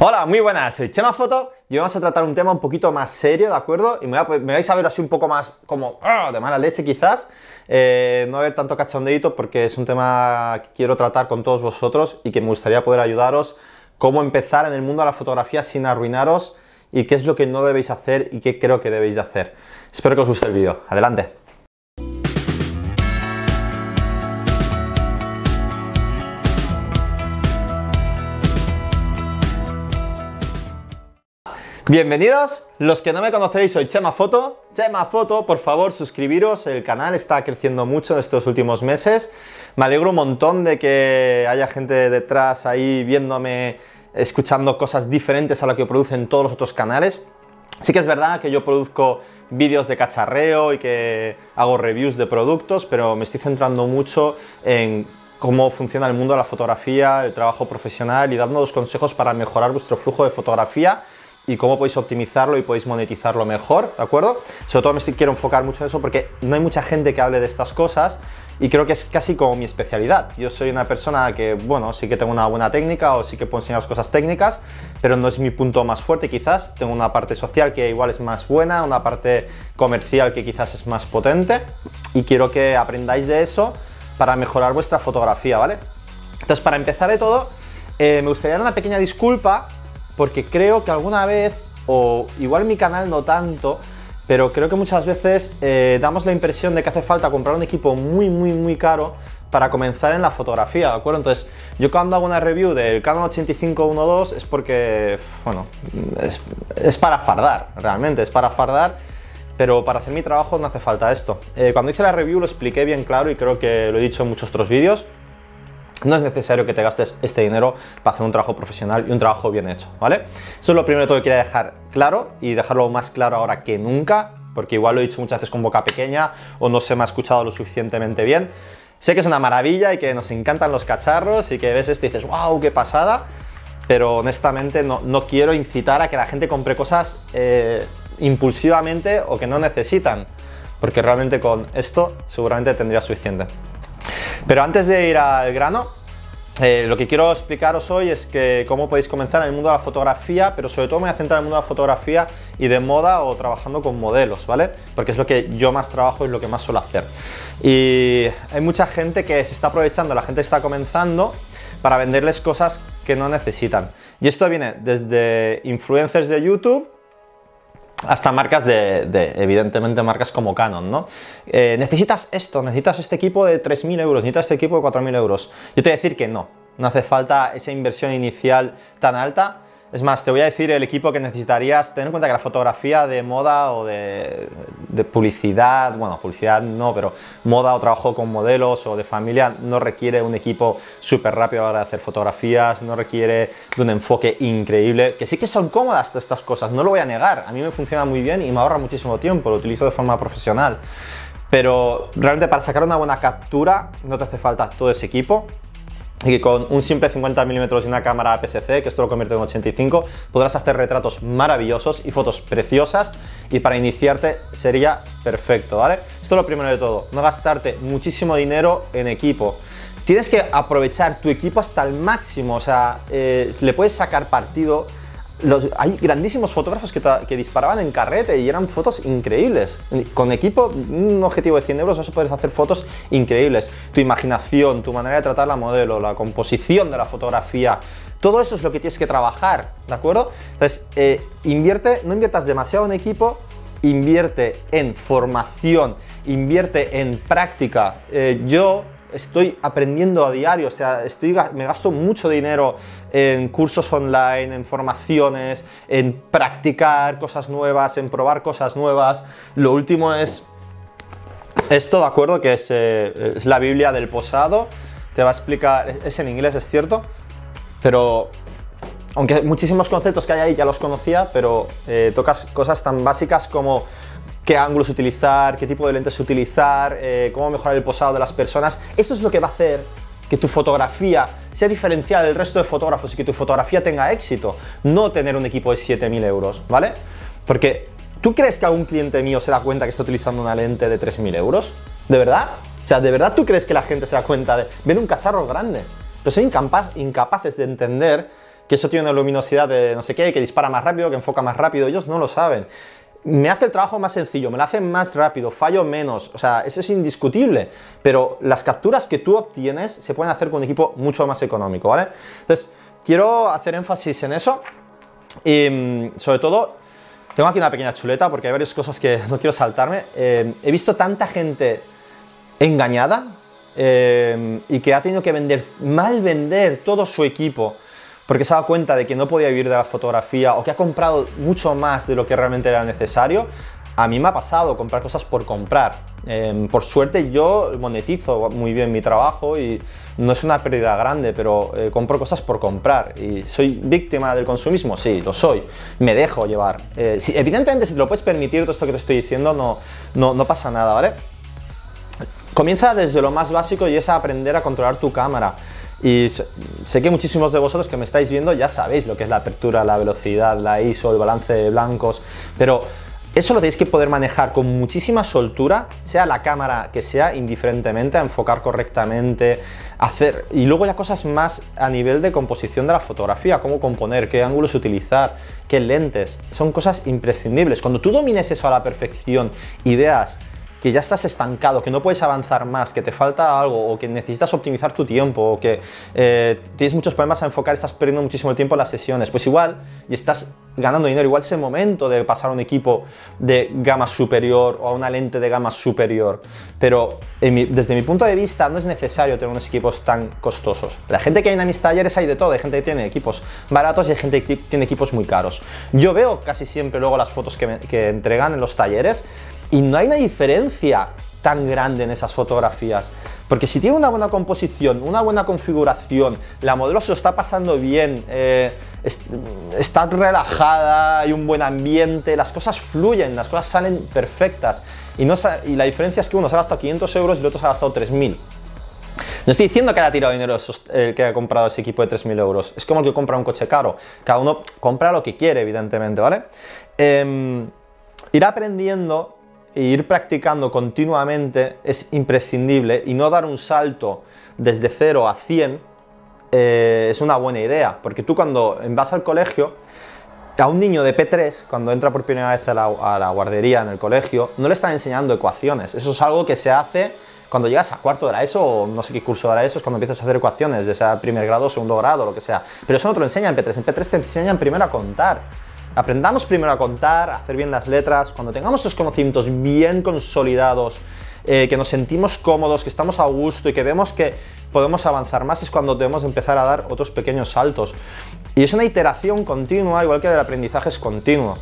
Hola, muy buenas, soy Chema Foto y vamos a tratar un tema un poquito más serio, ¿de acuerdo? Y me, vais a ver así un poco más como ¡ah! de mala leche quizás, eh, no haber tanto cachondeito porque es un tema que quiero tratar con todos vosotros y que me gustaría poder ayudaros cómo empezar en el mundo de la fotografía sin arruinaros y qué es lo que no debéis hacer y qué creo que debéis de hacer. Espero que os guste el vídeo. Adelante. Bienvenidos, los que no me conocéis, soy Chema Foto. Chema Foto, por favor, suscribiros, el canal está creciendo mucho en estos últimos meses. Me alegro un montón de que haya gente detrás ahí viéndome, escuchando cosas diferentes a lo que producen todos los otros canales. Sí que es verdad que yo produzco vídeos de cacharreo y que hago reviews de productos, pero me estoy centrando mucho en cómo funciona el mundo de la fotografía, el trabajo profesional y dando los consejos para mejorar vuestro flujo de fotografía y cómo podéis optimizarlo y podéis monetizarlo mejor, ¿de acuerdo? Sobre todo me quiero enfocar mucho en eso porque no hay mucha gente que hable de estas cosas y creo que es casi como mi especialidad. Yo soy una persona que, bueno, sí que tengo una buena técnica o sí que puedo enseñaros cosas técnicas, pero no es mi punto más fuerte quizás. Tengo una parte social que igual es más buena, una parte comercial que quizás es más potente y quiero que aprendáis de eso para mejorar vuestra fotografía, ¿vale? Entonces, para empezar de todo, eh, me gustaría dar una pequeña disculpa porque creo que alguna vez, o igual mi canal no tanto, pero creo que muchas veces eh, damos la impresión de que hace falta comprar un equipo muy, muy, muy caro para comenzar en la fotografía, ¿de acuerdo? Entonces, yo cuando hago una review del Canon 8512 es porque, bueno, es, para fardar, realmente, es para fardar, pero para hacer mi trabajo no hace falta esto. Eh, cuando hice la review lo expliqué bien claro y creo que lo he dicho en muchos otros vídeos. No es necesario que te gastes este dinero para hacer un trabajo profesional y un trabajo bien hecho, ¿vale? Eso es lo primero que quería dejar claro y dejarlo más claro ahora que nunca, porque igual lo he dicho muchas veces con boca pequeña o no se me ha escuchado lo suficientemente bien. Sé que es una maravilla y que nos encantan los cacharros y que ves esto y dices, wow, qué pasada, pero honestamente no, quiero incitar a que la gente compre cosas eh, impulsivamente o que no necesitan, porque realmente con esto seguramente tendría suficiente. Pero antes de ir al grano, eh, lo que quiero explicaros hoy es que cómo podéis comenzar en el mundo de la fotografía, pero sobre todo me voy a centrar en el mundo de la fotografía y de moda o trabajando con modelos, ¿vale? Porque es lo que yo más trabajo y lo que más suelo hacer. Y hay mucha gente que se está aprovechando, la gente está comenzando para venderles cosas que no necesitan. Y esto viene desde influencers de YouTube hasta marcas de, evidentemente, marcas como Canon, ¿no? Eh, necesitas esto, necesitas este equipo de 3.000 euros, necesitas este equipo de 4.000 euros. Yo te voy a decir que no, no hace falta esa inversión inicial tan alta es más, te voy a decir el equipo que necesitarías. Ten en cuenta que la fotografía de moda o de, publicidad, bueno, publicidad no, pero moda o trabajo con modelos o de familia no requiere un equipo súper rápido a la hora de hacer fotografías, no requiere de un enfoque increíble. Que sí que son cómodas estas cosas, no lo voy a negar. A mí me funciona muy bien y me ahorra muchísimo tiempo, lo utilizo de forma profesional. Pero realmente para sacar una buena captura no te hace falta todo ese equipo y que con un simple 50 mm y una cámara APS-C, que esto lo convierte en 85, podrás hacer retratos maravillosos y fotos preciosas y para iniciarte sería perfecto, ¿vale? Esto es lo primero de todo, no gastarte muchísimo dinero en equipo. Tienes que aprovechar tu equipo hasta el máximo, o sea, eh, le puedes sacar partido hay grandísimos fotógrafos que, disparaban en carrete y eran fotos increíbles. Con equipo, un objetivo de 100 euros, vas a poder hacer fotos increíbles. Tu imaginación, tu manera de tratar la modelo, la composición de la fotografía, todo eso es lo que tienes que trabajar, ¿de acuerdo? Entonces, eh, invierte, no inviertas demasiado en equipo, invierte en formación, invierte en práctica. Eh, yo estoy aprendiendo a diario, o sea, estoy, me gasto mucho dinero en cursos online, en formaciones, en practicar cosas nuevas, en probar cosas nuevas. Lo último es esto, ¿de acuerdo? Que es, eh, la Biblia del posado. Te va a explicar, es en inglés, es cierto, pero aunque muchísimos conceptos que hay ahí ya los conocía, pero eh, tocas cosas tan básicas como qué ángulos utilizar, qué tipo de lentes utilizar, eh, cómo mejorar el posado de las personas. Eso es lo que va a hacer que tu fotografía sea diferencial del resto de fotógrafos y que tu fotografía tenga éxito, no tener un equipo de 7.000 euros, ¿vale? Porque ¿tú crees que algún cliente mío se da cuenta que está utilizando una lente de 3.000 euros? ¿De verdad? O sea, ¿de verdad tú crees que la gente se da cuenta de... ver un cacharro grande, pero son incapaces de entender que eso tiene una luminosidad de no sé qué, que dispara más rápido, que enfoca más rápido, ellos no lo saben. Me hace el trabajo más sencillo, me lo hace más rápido, fallo menos, o sea, eso es indiscutible, pero las capturas que tú obtienes se pueden hacer con un equipo mucho más económico, ¿vale? Entonces, quiero hacer énfasis en eso y mm, sobre todo, tengo aquí una pequeña chuleta porque hay varias cosas que no quiero saltarme. Eh, he visto tanta gente engañada eh, y que ha tenido que vender, mal vender todo su equipo porque se ha dado cuenta de que no podía vivir de la fotografía o que ha comprado mucho más de lo que realmente era necesario. A mí me ha pasado comprar cosas por comprar. Em, por suerte yo monetizo muy bien mi trabajo y no es una pérdida grande, pero eh, compro cosas por comprar. ¿Y soy víctima del consumismo? Sí, lo soy. Me dejo llevar. Eh, evidentemente, si te lo puedes permitir, todo esto que te estoy diciendo, no, no, no pasa nada, ¿vale? Comienza desde lo más básico y es aprender a controlar tu cámara. Y sé que muchísimos de vosotros que me estáis viendo ya sabéis lo que es la apertura, la velocidad, la ISO, el balance de blancos, pero eso lo tenéis que poder manejar con muchísima soltura, sea la cámara que sea, indiferentemente, a enfocar correctamente, hacer... Y luego ya cosas más a nivel de composición de la fotografía, cómo componer, qué ángulos utilizar, qué lentes, son cosas imprescindibles. Cuando tú domines eso a la perfección y veas que ya estás estancado, que no puedes avanzar más, que te falta algo, o que necesitas optimizar tu tiempo, o que eh, tienes muchos problemas a enfocar, estás perdiendo muchísimo el tiempo en las sesiones, pues igual, y estás ganando dinero, igual es el momento de pasar a un equipo de gama superior o a una lente de gama superior. Pero desde mi punto de vista no es necesario tener unos equipos tan costosos. La gente que hay en mis talleres hay de todo, hay gente que tiene equipos baratos y hay gente que tiene equipos muy caros. Yo veo casi siempre luego las fotos que, que entregan en los talleres y no hay una diferencia tan grande en esas fotografías. Porque si tiene una buena composición, una buena configuración, la modelo se lo está pasando bien, eh, está relajada, hay un buen ambiente, las cosas fluyen, las cosas salen perfectas. Y, no, y la diferencia es que uno se ha gastado 500 euros y el otro se ha gastado 3.000. No estoy diciendo que haya tirado dinero el que ha comprado ese equipo de 3.000 euros. Es como el que compra un coche caro. Cada uno compra lo que quiere, evidentemente, ¿vale? Eh, ir aprendiendo e ir practicando continuamente es imprescindible y no dar un salto desde 0 a 100 eh, es una buena idea, porque tú cuando vas al colegio, a un niño de P3, cuando entra por primera vez a la, guardería en el colegio, no le están enseñando ecuaciones. Eso es algo que se hace cuando llegas a cuarto de ESO o no sé qué curso de la ESO, es cuando empiezas a hacer ecuaciones, de sea primer grado, segundo grado, lo que sea. Pero eso no te lo enseñan en P3. En P3 te enseñan primero a contar. Aprendamos primero a contar, a hacer bien las letras. Cuando tengamos esos conocimientos bien consolidados, eh, que nos sentimos cómodos, que estamos a gusto y que vemos que podemos avanzar más, es cuando debemos empezar a dar otros pequeños saltos. Y es una iteración continua, igual que el aprendizaje es continuo.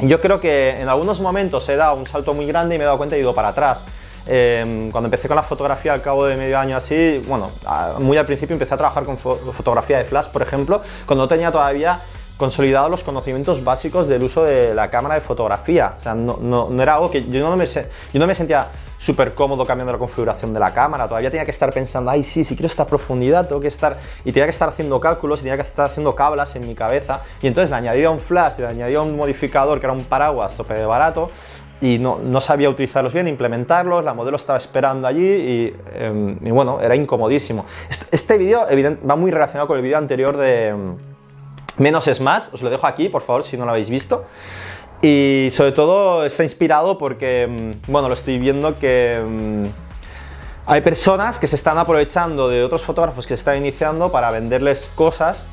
Yo creo que en algunos momentos he dado un salto muy grande y me he dado cuenta y he ido para atrás. Em, cuando empecé con la fotografía al cabo de medio año así, bueno, muy al principio empecé a trabajar con fotografía de flash, por ejemplo, cuando tenía todavía consolidado los conocimientos básicos del uso de la cámara de fotografía. O sea, no, era algo que yo no me, sentía súper cómodo cambiando la configuración de la cámara. Todavía tenía que estar pensando, ay, sí, si quiero esta profundidad, tengo que estar. Y tenía que estar haciendo cálculos y tenía que estar haciendo cablas en mi cabeza. Y entonces le añadía un flash, le añadía un modificador que era un paraguas tope de barato. Y no, sabía utilizarlos bien, implementarlos, la modelo estaba esperando allí y, em, bueno, era incomodísimo. Este, este vídeo va muy relacionado con el vídeo anterior de em, Menos es más, os lo dejo aquí, por favor, si no lo habéis visto. Y sobre todo está inspirado porque, mm, bueno, lo estoy viendo que mm, hay personas que se están aprovechando de otros fotógrafos que se están iniciando para venderles cosas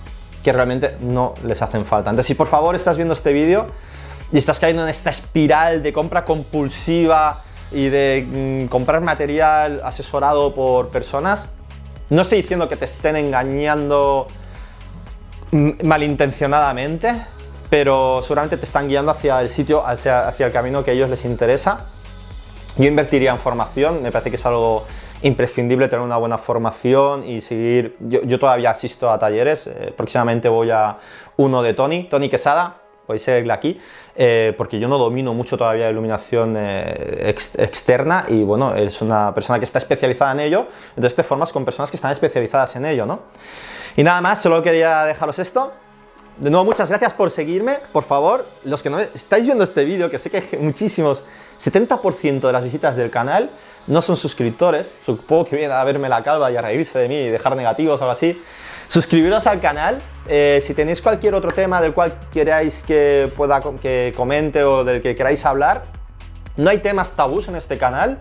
que realmente no les hacen falta. Entonces, si por favor estás viendo este vídeo y estás cayendo en esta espiral de compra compulsiva y de mm, comprar material asesorado por personas, no estoy diciendo que te estén engañando malintencionadamente, pero seguramente te están guiando hacia el sitio, hacia, hacia el camino que a ellos les interesa. Yo invertiría en formación, me parece que es algo imprescindible tener una buena formación y seguir. Yo, todavía asisto a talleres, eh, próximamente voy a uno de Tony, Tony Quesada, podéis seguirle aquí, eh, porque yo no domino mucho todavía iluminación eh, externa y bueno, es una persona que está especializada en ello, entonces te formas con personas que están especializadas en ello, ¿no? Y nada más, solo quería dejaros esto. De nuevo, muchas gracias por seguirme. Por favor, los que no estáis viendo este vídeo, que sé que muchísimos, 70% de las visitas del canal no son suscriptores. Supongo que vienen a verme la calva y a reírse de mí y dejar negativos o algo así. Suscribiros al canal. Eh, si tenéis cualquier otro tema del cual queráis que pueda que comente o del que queráis hablar, no hay temas tabús en este canal.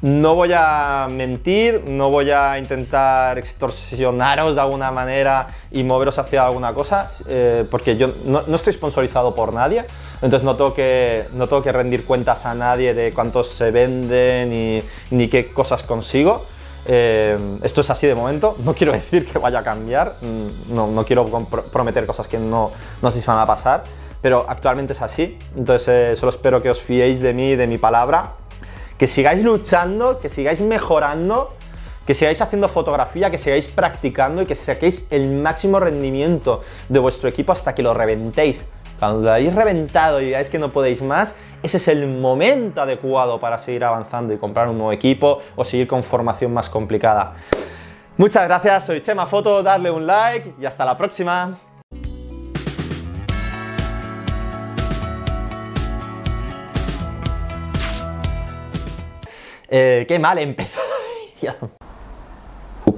No voy a mentir, no voy a intentar extorsionaros de alguna manera y moveros hacia alguna cosa, eh, porque yo no, estoy sponsorizado por nadie, entonces no tengo, que, no tengo que rendir cuentas a nadie de cuántos se venden ni, qué cosas consigo. Eh, esto es así de momento, no quiero decir que vaya a cambiar, mm, no, no quiero prometer cosas que no, no sé van a pasar, pero actualmente es así, entonces eh, solo espero que os fiéis de mí, de mi palabra que sigáis luchando, que sigáis mejorando, que sigáis haciendo fotografía, que sigáis practicando y que saquéis el máximo rendimiento de vuestro equipo hasta que lo reventéis. Cuando lo hayáis reventado y veáis que no podéis más, ese es el momento adecuado para seguir avanzando y comprar un nuevo equipo o seguir con formación más complicada. Muchas gracias, soy Chema Foto, darle un like y hasta la próxima. Eh, qué mal empezó